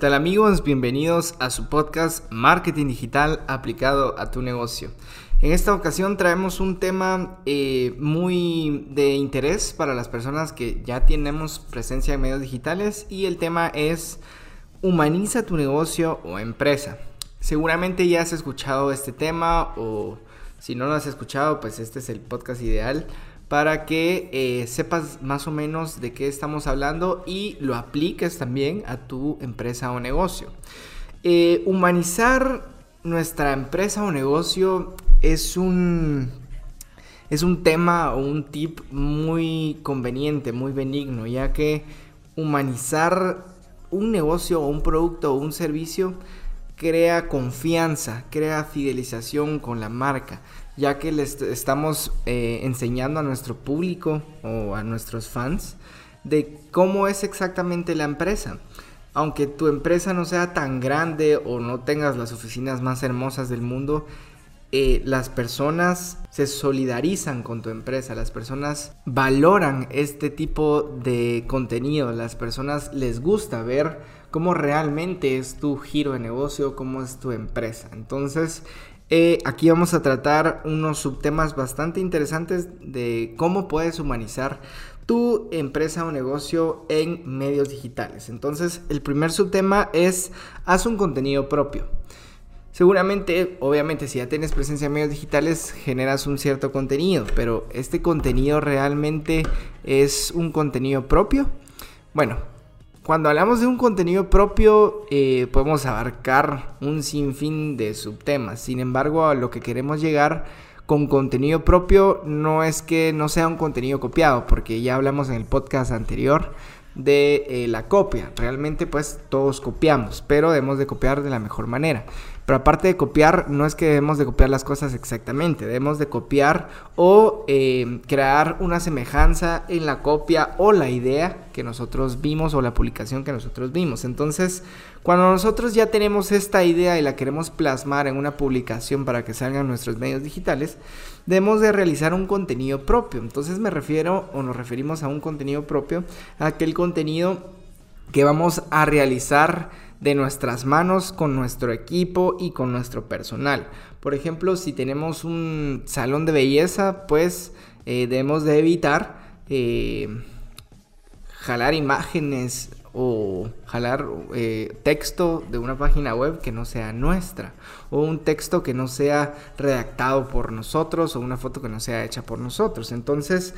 tal amigos? Bienvenidos a su podcast Marketing Digital aplicado a tu negocio. En esta ocasión traemos un tema eh, muy de interés para las personas que ya tenemos presencia en medios digitales y el tema es humaniza tu negocio o empresa. Seguramente ya has escuchado este tema o si no lo has escuchado pues este es el podcast ideal para que eh, sepas más o menos de qué estamos hablando y lo apliques también a tu empresa o negocio. Eh, humanizar nuestra empresa o negocio es un, es un tema o un tip muy conveniente, muy benigno, ya que humanizar un negocio o un producto o un servicio crea confianza, crea fidelización con la marca ya que les estamos eh, enseñando a nuestro público o a nuestros fans de cómo es exactamente la empresa. Aunque tu empresa no sea tan grande o no tengas las oficinas más hermosas del mundo, eh, las personas se solidarizan con tu empresa, las personas valoran este tipo de contenido, las personas les gusta ver cómo realmente es tu giro de negocio, cómo es tu empresa. Entonces, eh, aquí vamos a tratar unos subtemas bastante interesantes de cómo puedes humanizar tu empresa o negocio en medios digitales. Entonces, el primer subtema es haz un contenido propio. Seguramente, obviamente, si ya tienes presencia en medios digitales, generas un cierto contenido, pero ¿este contenido realmente es un contenido propio? Bueno, cuando hablamos de un contenido propio, eh, podemos abarcar un sinfín de subtemas. Sin embargo, a lo que queremos llegar con contenido propio no es que no sea un contenido copiado, porque ya hablamos en el podcast anterior de eh, la copia. Realmente pues todos copiamos, pero debemos de copiar de la mejor manera. Pero aparte de copiar, no es que debemos de copiar las cosas exactamente, debemos de copiar o eh, crear una semejanza en la copia o la idea que nosotros vimos o la publicación que nosotros vimos. Entonces, cuando nosotros ya tenemos esta idea y la queremos plasmar en una publicación para que salgan nuestros medios digitales, debemos de realizar un contenido propio. Entonces me refiero o nos referimos a un contenido propio, a aquel contenido que vamos a realizar de nuestras manos con nuestro equipo y con nuestro personal. Por ejemplo, si tenemos un salón de belleza, pues eh, debemos de evitar eh, jalar imágenes o jalar eh, texto de una página web que no sea nuestra o un texto que no sea redactado por nosotros o una foto que no sea hecha por nosotros. Entonces,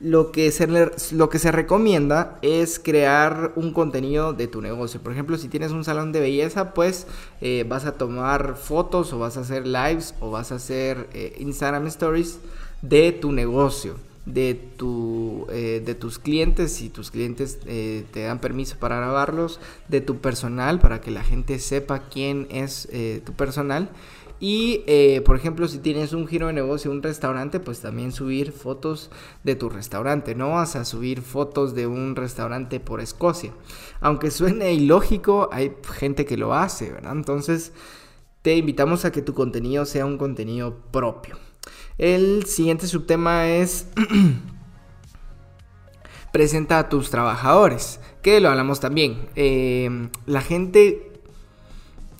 lo que, se, lo que se recomienda es crear un contenido de tu negocio. Por ejemplo, si tienes un salón de belleza, pues eh, vas a tomar fotos o vas a hacer lives o vas a hacer eh, Instagram Stories de tu negocio. De, tu, eh, de tus clientes, si tus clientes te dan permiso para grabarlos, de tu personal, para que la gente sepa quién es tu personal y, eh, por ejemplo, si tienes un giro de negocio, un restaurante, pues también subir fotos de tu restaurante. No vas a subir fotos de un restaurante por Escocia. Aunque suene ilógico, hay gente que lo hace, ¿verdad? Entonces, te invitamos a que tu contenido sea un contenido propio. El siguiente subtema es... presenta a tus trabajadores, que lo hablamos también. Eh, la gente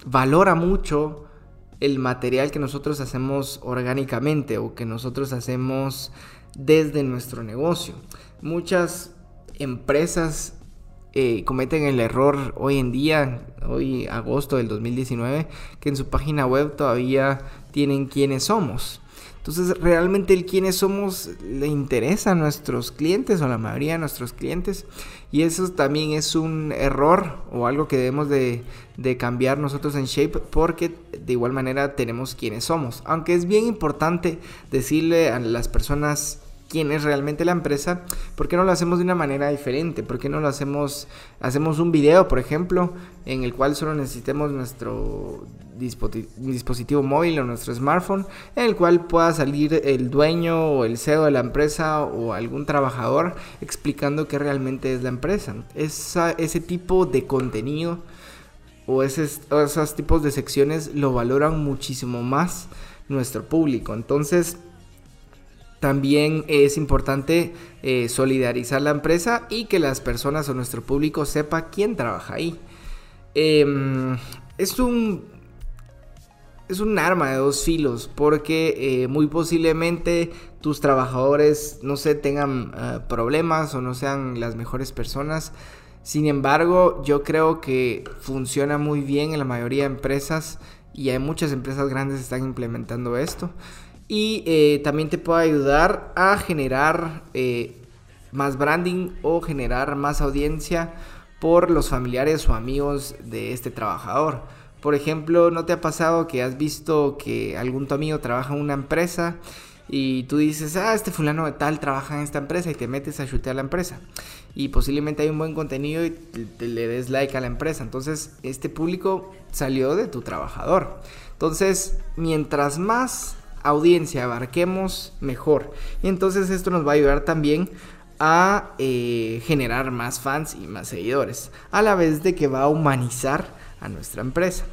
valora mucho el material que nosotros hacemos orgánicamente o que nosotros hacemos desde nuestro negocio. Muchas empresas eh, cometen el error hoy en día, hoy agosto del 2019, que en su página web todavía tienen quiénes somos. Entonces, realmente el quiénes somos le interesa a nuestros clientes o la mayoría de nuestros clientes. Y eso también es un error o algo que debemos de, de cambiar nosotros en Shape porque de igual manera tenemos quiénes somos. Aunque es bien importante decirle a las personas quién es realmente la empresa, ¿por qué no lo hacemos de una manera diferente? ¿Por qué no lo hacemos, hacemos un video, por ejemplo, en el cual solo necesitemos nuestro dispositivo móvil o nuestro smartphone, en el cual pueda salir el dueño o el CEO de la empresa o algún trabajador explicando qué realmente es la empresa? ese tipo de contenido o esos tipos de secciones lo valoran muchísimo más nuestro público. Entonces, también es importante eh, solidarizar la empresa y que las personas o nuestro público sepa quién trabaja ahí. em, es un es un arma de dos filos porque eh, muy posiblemente tus trabajadores no se tengan eh, problemas o no sean las mejores personas. Sin embargo, yo creo que funciona muy bien en la mayoría de empresas y hay muchas empresas grandes que están implementando esto. Y eh, también te puede ayudar a generar más branding o generar más audiencia por los familiares o amigos de este trabajador. Por ejemplo, ¿no te ha pasado que has visto que algún tu amigo trabaja en una empresa y tú dices, ah, este fulano de tal trabaja en esta empresa y te metes a chutear la empresa? Y posiblemente hay un buen contenido y te, le des like a la empresa. Entonces, este público salió de tu trabajador. Entonces, mientras más audiencia abarquemos, mejor. Y entonces esto nos va a ayudar también a eh, generar más fans y más seguidores, a la vez de que va a humanizar a nuestra empresa.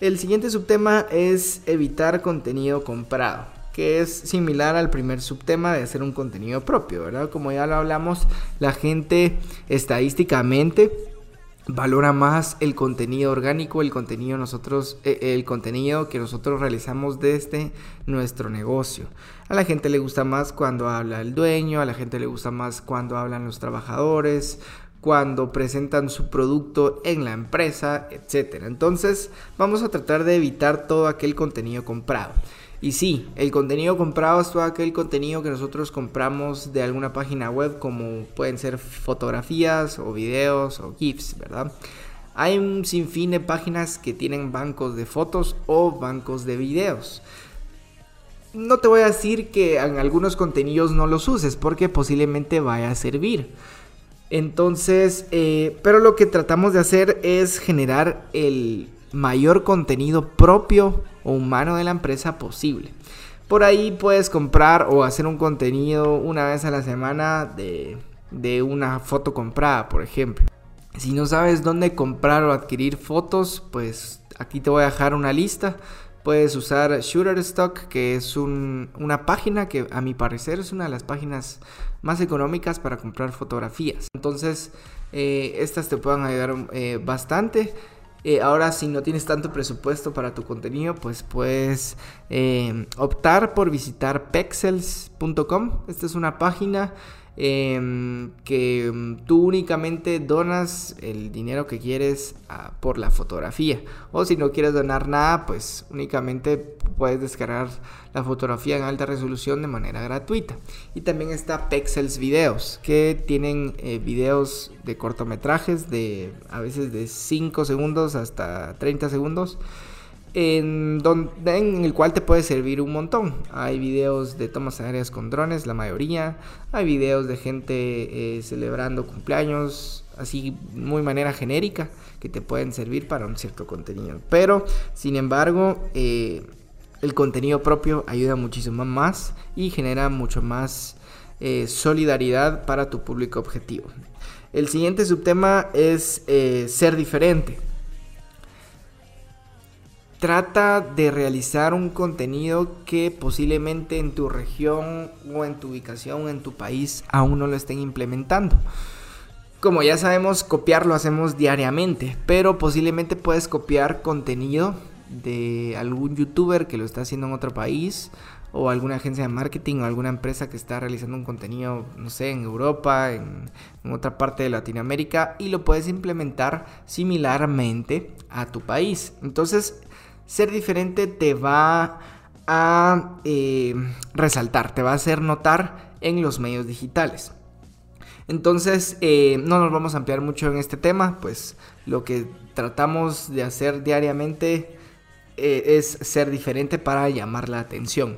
El siguiente subtema es evitar contenido comprado, que es similar al primer subtema de hacer un contenido propio, ¿verdad? Como ya lo hablamos, la gente estadísticamente valora más el contenido orgánico, el contenido nosotros, eh, el contenido que nosotros realizamos desde nuestro negocio. A la gente le gusta más cuando habla el dueño, a la gente le gusta más cuando hablan los trabajadores, cuando presentan su producto en la empresa, etc. Entonces vamos a tratar de evitar todo aquel contenido comprado. Y sí, el contenido comprado es todo aquel contenido que nosotros compramos de alguna página web, como pueden ser fotografías o videos o GIFs, ¿verdad? Hay un sinfín de páginas que tienen bancos de fotos o bancos de videos. No te voy a decir que en algunos contenidos no los uses porque posiblemente vaya a servir. Entonces, eh, pero lo que tratamos de hacer es generar el mayor contenido propio o humano de la empresa posible. Por ahí puedes comprar o hacer un contenido una vez a la semana de, de una foto comprada, por ejemplo. Si no sabes dónde comprar o adquirir fotos, pues aquí te voy a dejar una lista Puedes usar Shutterstock, que es una página que a mi parecer es una de las páginas más económicas para comprar fotografías. Entonces, eh, estas te pueden ayudar eh, bastante. Eh, ahora, si no tienes tanto presupuesto para tu contenido, pues puedes optar por visitar pexels.com. Esta es una página Em, que em, tú únicamente donas el dinero que quieres ah, por la fotografía. O si no quieres donar nada, pues únicamente puedes descargar la fotografía en alta resolución de manera gratuita. Y también está Pexels Videos, que tienen eh, videos de cortometrajes de a veces de 5 segundos hasta 30 segundos en, donde, en el cual te puede servir un montón. Hay videos de tomas aéreas con drones, la mayoría. Hay videos de gente eh, celebrando cumpleaños, así muy manera genérica, que te pueden servir para un cierto contenido. Pero, sin embargo, eh, el contenido propio ayuda muchísimo más y genera mucho más eh, solidaridad para tu público objetivo. El siguiente subtema es ser diferente trata de realizar un contenido que posiblemente en tu región o en tu ubicación o en tu país aún no lo estén implementando. Como ya sabemos, copiar lo hacemos diariamente, pero posiblemente puedes copiar contenido de algún youtuber que lo está haciendo en otro país o alguna agencia de marketing o alguna empresa que está realizando un contenido, no sé, en Europa, en, otra parte de Latinoamérica y lo puedes implementar similarmente a tu país. Entonces, ser diferente te va a eh, resaltar, te va a hacer notar en los medios digitales. Entonces, eh, no nos vamos a ampliar mucho en este tema, pues lo que tratamos de hacer diariamente eh, es ser diferente para llamar la atención.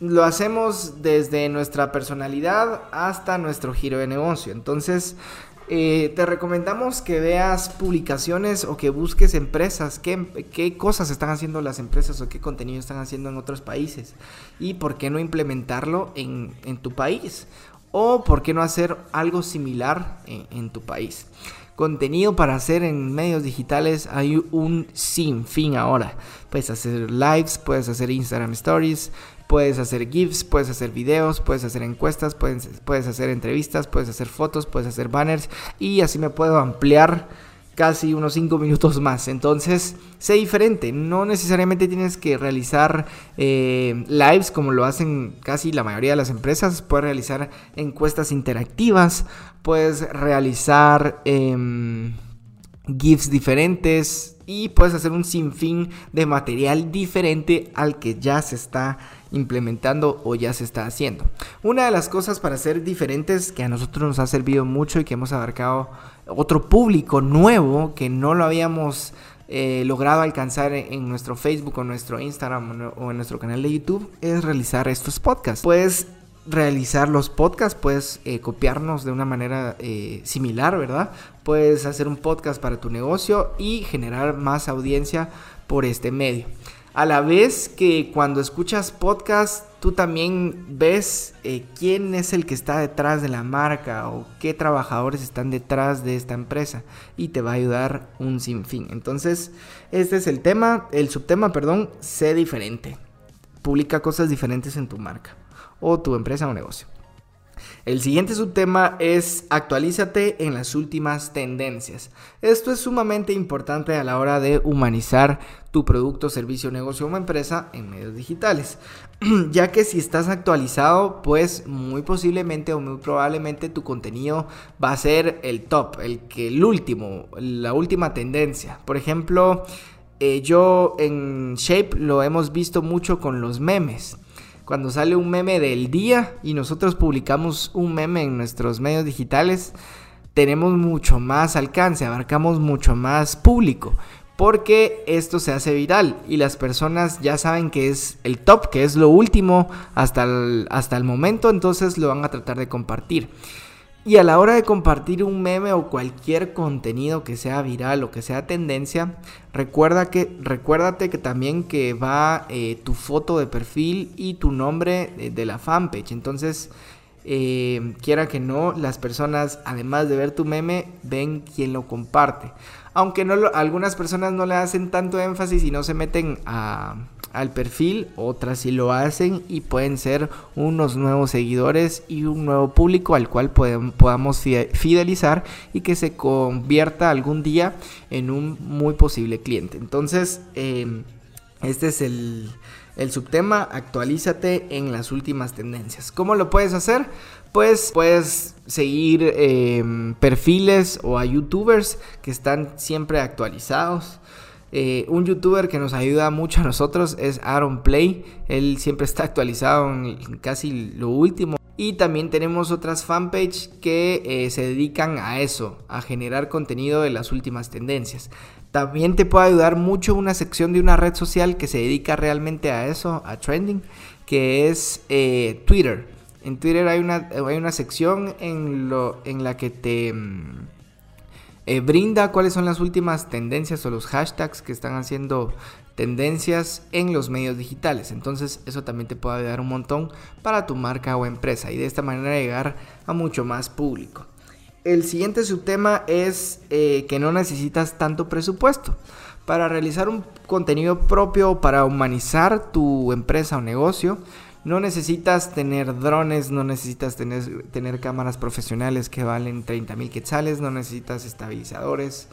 Lo hacemos desde nuestra personalidad hasta nuestro giro de negocio. Entonces, eh, te recomendamos que veas publicaciones o que busques empresas, qué, qué, cosas están haciendo las empresas o qué contenido están haciendo en otros países y por qué no implementarlo en, en tu país o por qué no hacer algo similar en, tu país. Contenido para hacer en medios digitales hay un sinfín ahora. Puedes hacer lives, puedes hacer Instagram Stories, Puedes hacer GIFs, puedes hacer videos, puedes hacer encuestas, puedes, puedes hacer entrevistas, puedes hacer fotos, puedes hacer banners y así me puedo ampliar casi unos 5 minutos más. Entonces, sé diferente. No necesariamente tienes que realizar eh, lives como lo hacen casi la mayoría de las empresas. Puedes realizar encuestas interactivas. Puedes realizar em, GIFs diferentes. Y puedes hacer un sinfín de material diferente al que ya se está implementando o ya se está haciendo. Una de las cosas para ser diferentes que a nosotros nos ha servido mucho y que hemos abarcado otro público nuevo que no lo habíamos eh, logrado alcanzar en, nuestro Facebook o nuestro Instagram o en nuestro canal de YouTube es realizar estos podcasts. Puedes realizar los podcasts, puedes eh, copiarnos de una manera eh, similar, ¿verdad? Puedes hacer un podcast para tu negocio y generar más audiencia por este medio. A la vez que cuando escuchas podcast, tú también ves eh, quién es el que está detrás de la marca o qué trabajadores están detrás de esta empresa y te va a ayudar un sinfín. Entonces, este es el tema, el subtema, perdón, sé diferente. Publica cosas diferentes en tu marca o tu empresa o negocio. El siguiente subtema es actualízate en las últimas tendencias. Esto es sumamente importante a la hora de humanizar tu producto, servicio, negocio o empresa en medios digitales. ya que si estás actualizado, pues muy posiblemente o muy probablemente tu contenido va a ser el top, el que el último, la última tendencia. Por ejemplo, eh, yo en Shape lo hemos visto mucho con los memes cuando sale un meme del día y nosotros publicamos un meme en nuestros medios digitales, tenemos mucho más alcance, abarcamos mucho más público. Porque esto se hace viral y las personas ya saben que es el top, que es lo último hasta hasta el momento, entonces lo van a tratar de compartir. Y a la hora de compartir un meme o cualquier contenido que sea viral o que sea tendencia, recuerda que, recuérdate que también que va eh, tu foto de perfil y tu nombre de, la fanpage. Entonces, eh, quiera que no, las personas, además de ver tu meme, ven quién lo comparte. Aunque no algunas personas no le hacen tanto énfasis y no se meten al perfil, otras sí lo hacen y pueden ser unos nuevos seguidores y un nuevo público al cual podamos fidelizar y que se convierta algún día en un muy posible cliente. Entonces, em, este es el, subtema, actualízate en las últimas tendencias. ¿Cómo lo puedes hacer? Pues puedes seguir em, perfiles o a youtubers que están siempre actualizados. Eh, un youtuber que nos ayuda mucho a nosotros es Aaron Play. Él siempre está actualizado en casi lo último. Y también tenemos otras fanpage que eh, se dedican a eso, a generar contenido de las últimas tendencias. También te puede ayudar mucho una sección de una red social que se dedica realmente a eso, a trending, que es eh, Twitter. En Twitter hay una, hay una sección en, lo, en la que te... Mm, eh, brinda cuáles son las últimas tendencias o los hashtags que están haciendo tendencias en los medios digitales. Entonces eso también te puede ayudar un montón para tu marca o empresa y de esta manera llegar a mucho más público. El siguiente subtema es eh, que no necesitas tanto presupuesto. Para realizar un contenido propio, para humanizar tu empresa o negocio, no necesitas tener drones, no necesitas tener, cámaras profesionales que valen 30 mil quetzales, no necesitas estabilizadores.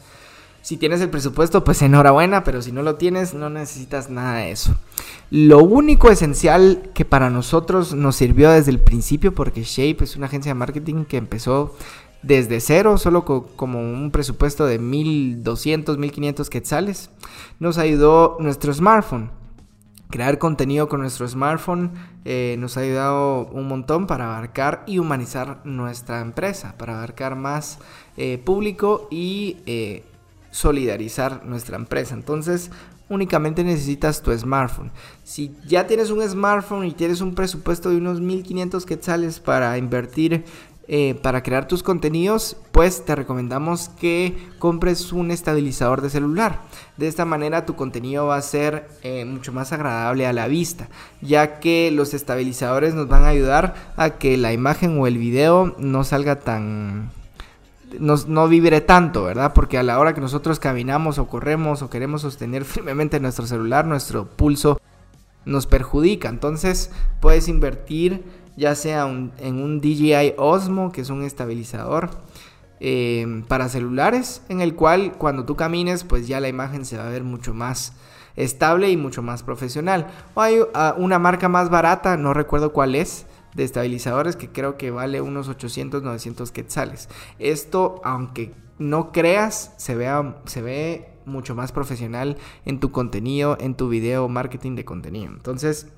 Si tienes el presupuesto, pues enhorabuena, pero si no lo tienes, no necesitas nada de eso. Lo único esencial que para nosotros nos sirvió desde el principio, porque Shape es una agencia de marketing que empezó desde cero, solo como un presupuesto de 1200, 1500 quetzales, nos ayudó nuestro smartphone. Crear contenido con nuestro smartphone eh, nos ha ayudado un montón para abarcar y humanizar nuestra empresa, para abarcar más eh, público y eh, solidarizar nuestra empresa. Entonces, únicamente necesitas tu smartphone. Si ya tienes un smartphone y tienes un presupuesto de unos 1500 quetzales para invertir eh, para crear tus contenidos, pues te recomendamos que compres un estabilizador de celular. De esta manera tu contenido va a ser eh, mucho más agradable a la vista, ya que los estabilizadores nos van a ayudar a que la imagen o el video no salga tan... No, no vibre tanto, ¿verdad? Porque a la hora que nosotros caminamos o corremos o queremos sostener firmemente nuestro celular, nuestro pulso nos perjudica. Entonces puedes invertir ya sea en un DJI Osmo, que es un estabilizador, eh, para celulares, en el cual cuando tú camines, pues ya la imagen se va a ver mucho más estable y mucho más profesional. O hay ah, una marca más barata, no recuerdo cuál es, de estabilizadores que creo que vale unos 800, 900 quetzales. Esto, aunque no creas, se, vea, se ve mucho más profesional en tu contenido, en tu video marketing de contenido. Entonces,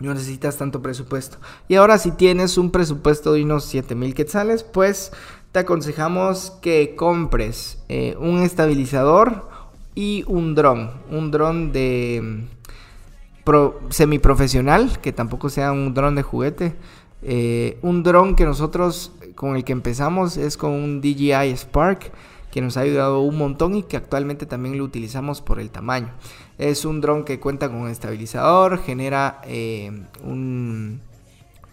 no necesitas tanto presupuesto. Y ahora si tienes un presupuesto de unos 7000 quetzales, pues te aconsejamos que compres eh, un estabilizador y un dron. Un dron de mm, pro, semiprofesional, que tampoco sea un dron de juguete. Eh, un dron que nosotros con el que empezamos es con un DJI Spark que nos ha ayudado un montón y que actualmente también lo utilizamos por el tamaño. Es un dron que cuenta con un estabilizador, genera eh,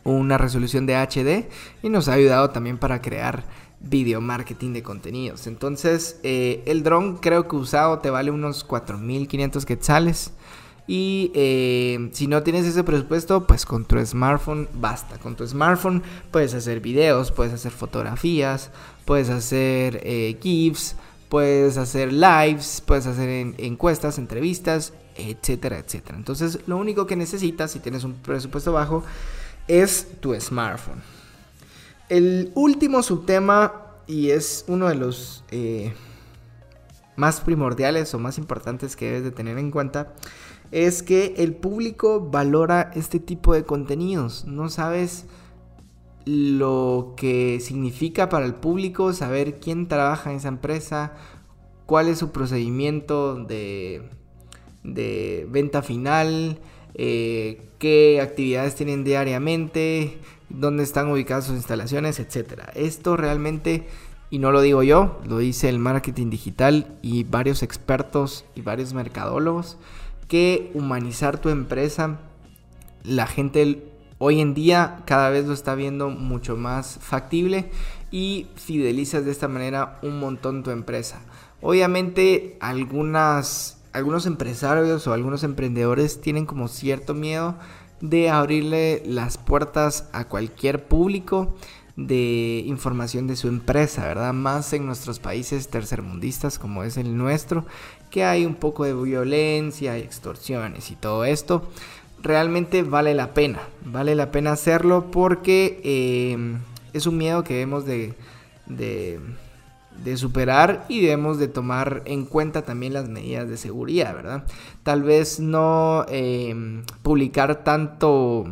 una resolución de HD y nos ha ayudado también para crear video marketing de contenidos. Entonces, eh, el dron creo que usado te vale unos 4.500 quetzales. Y eh, si no tienes ese presupuesto, pues con tu smartphone basta. Con tu smartphone puedes hacer videos, puedes hacer fotografías, puedes hacer eh, GIFs, puedes hacer lives, puedes hacer encuestas, entrevistas, etcétera, etcétera. Entonces, lo único que necesitas si tienes un presupuesto bajo es tu smartphone. El último subtema, y es uno de los eh, más primordiales o más importantes que debes de tener en cuenta, es que el público valora este tipo de contenidos. No sabes lo que significa para el público saber quién trabaja en esa empresa, cuál es su procedimiento de, venta final, eh, qué actividades tienen diariamente, dónde están ubicadas sus instalaciones, etc. Esto realmente, y no lo digo yo, lo dice el marketing digital y varios expertos y varios mercadólogos, que humanizar tu empresa, la gente hoy en día cada vez lo está viendo mucho más factible y fidelizas de esta manera un montón tu empresa. Obviamente algunas, algunos empresarios o algunos emprendedores tienen como cierto miedo de abrirle las puertas a cualquier público de información de su empresa, ¿verdad? Más en nuestros países tercermundistas como es el nuestro, que hay un poco de violencia y extorsiones y todo esto. Realmente vale la pena, vale la pena hacerlo porque eh, es un miedo que debemos de, de de superar y debemos de tomar en cuenta también las medidas de seguridad, ¿verdad? Tal vez no em, publicar tanto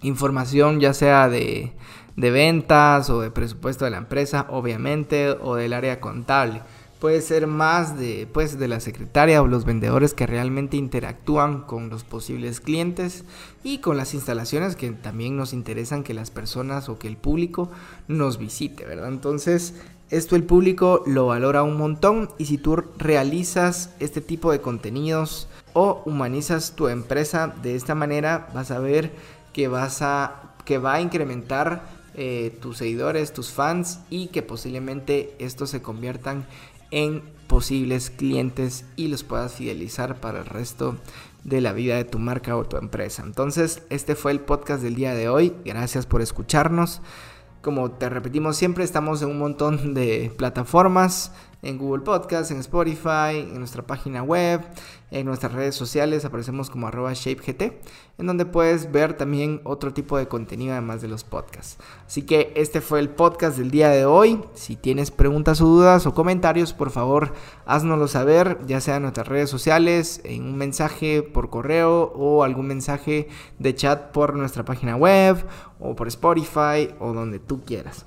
información ya sea de, de ventas o de presupuesto de la empresa, obviamente, o del área contable. Puede ser más de, pues, de la secretaria o los vendedores que realmente interactúan con los posibles clientes y con las instalaciones que también nos interesan que las personas o que el público nos visite, ¿verdad? Entonces, esto el público lo valora un montón y si tú realizas este tipo de contenidos o humanizas tu empresa de esta manera, vas a ver que, vas a, que va a incrementar eh, tus seguidores, tus fans y que posiblemente estos se conviertan en posibles clientes y los puedas fidelizar para el resto de la vida de tu marca o tu empresa. Entonces, este fue el podcast del día de hoy. Gracias por escucharnos. Como te repetimos siempre, estamos en un montón de plataformas, en Google Podcast, en Spotify, en nuestra página web, en nuestras redes sociales, aparecemos como arroba ShapeGT, en donde puedes ver también otro tipo de contenido además de los podcasts. Así que este fue el podcast del día de hoy. Si tienes preguntas o dudas o comentarios, por favor, haznoslo saber, ya sea en nuestras redes sociales, en un mensaje por correo o algún mensaje de chat por nuestra página web o por Spotify o donde tú quieras.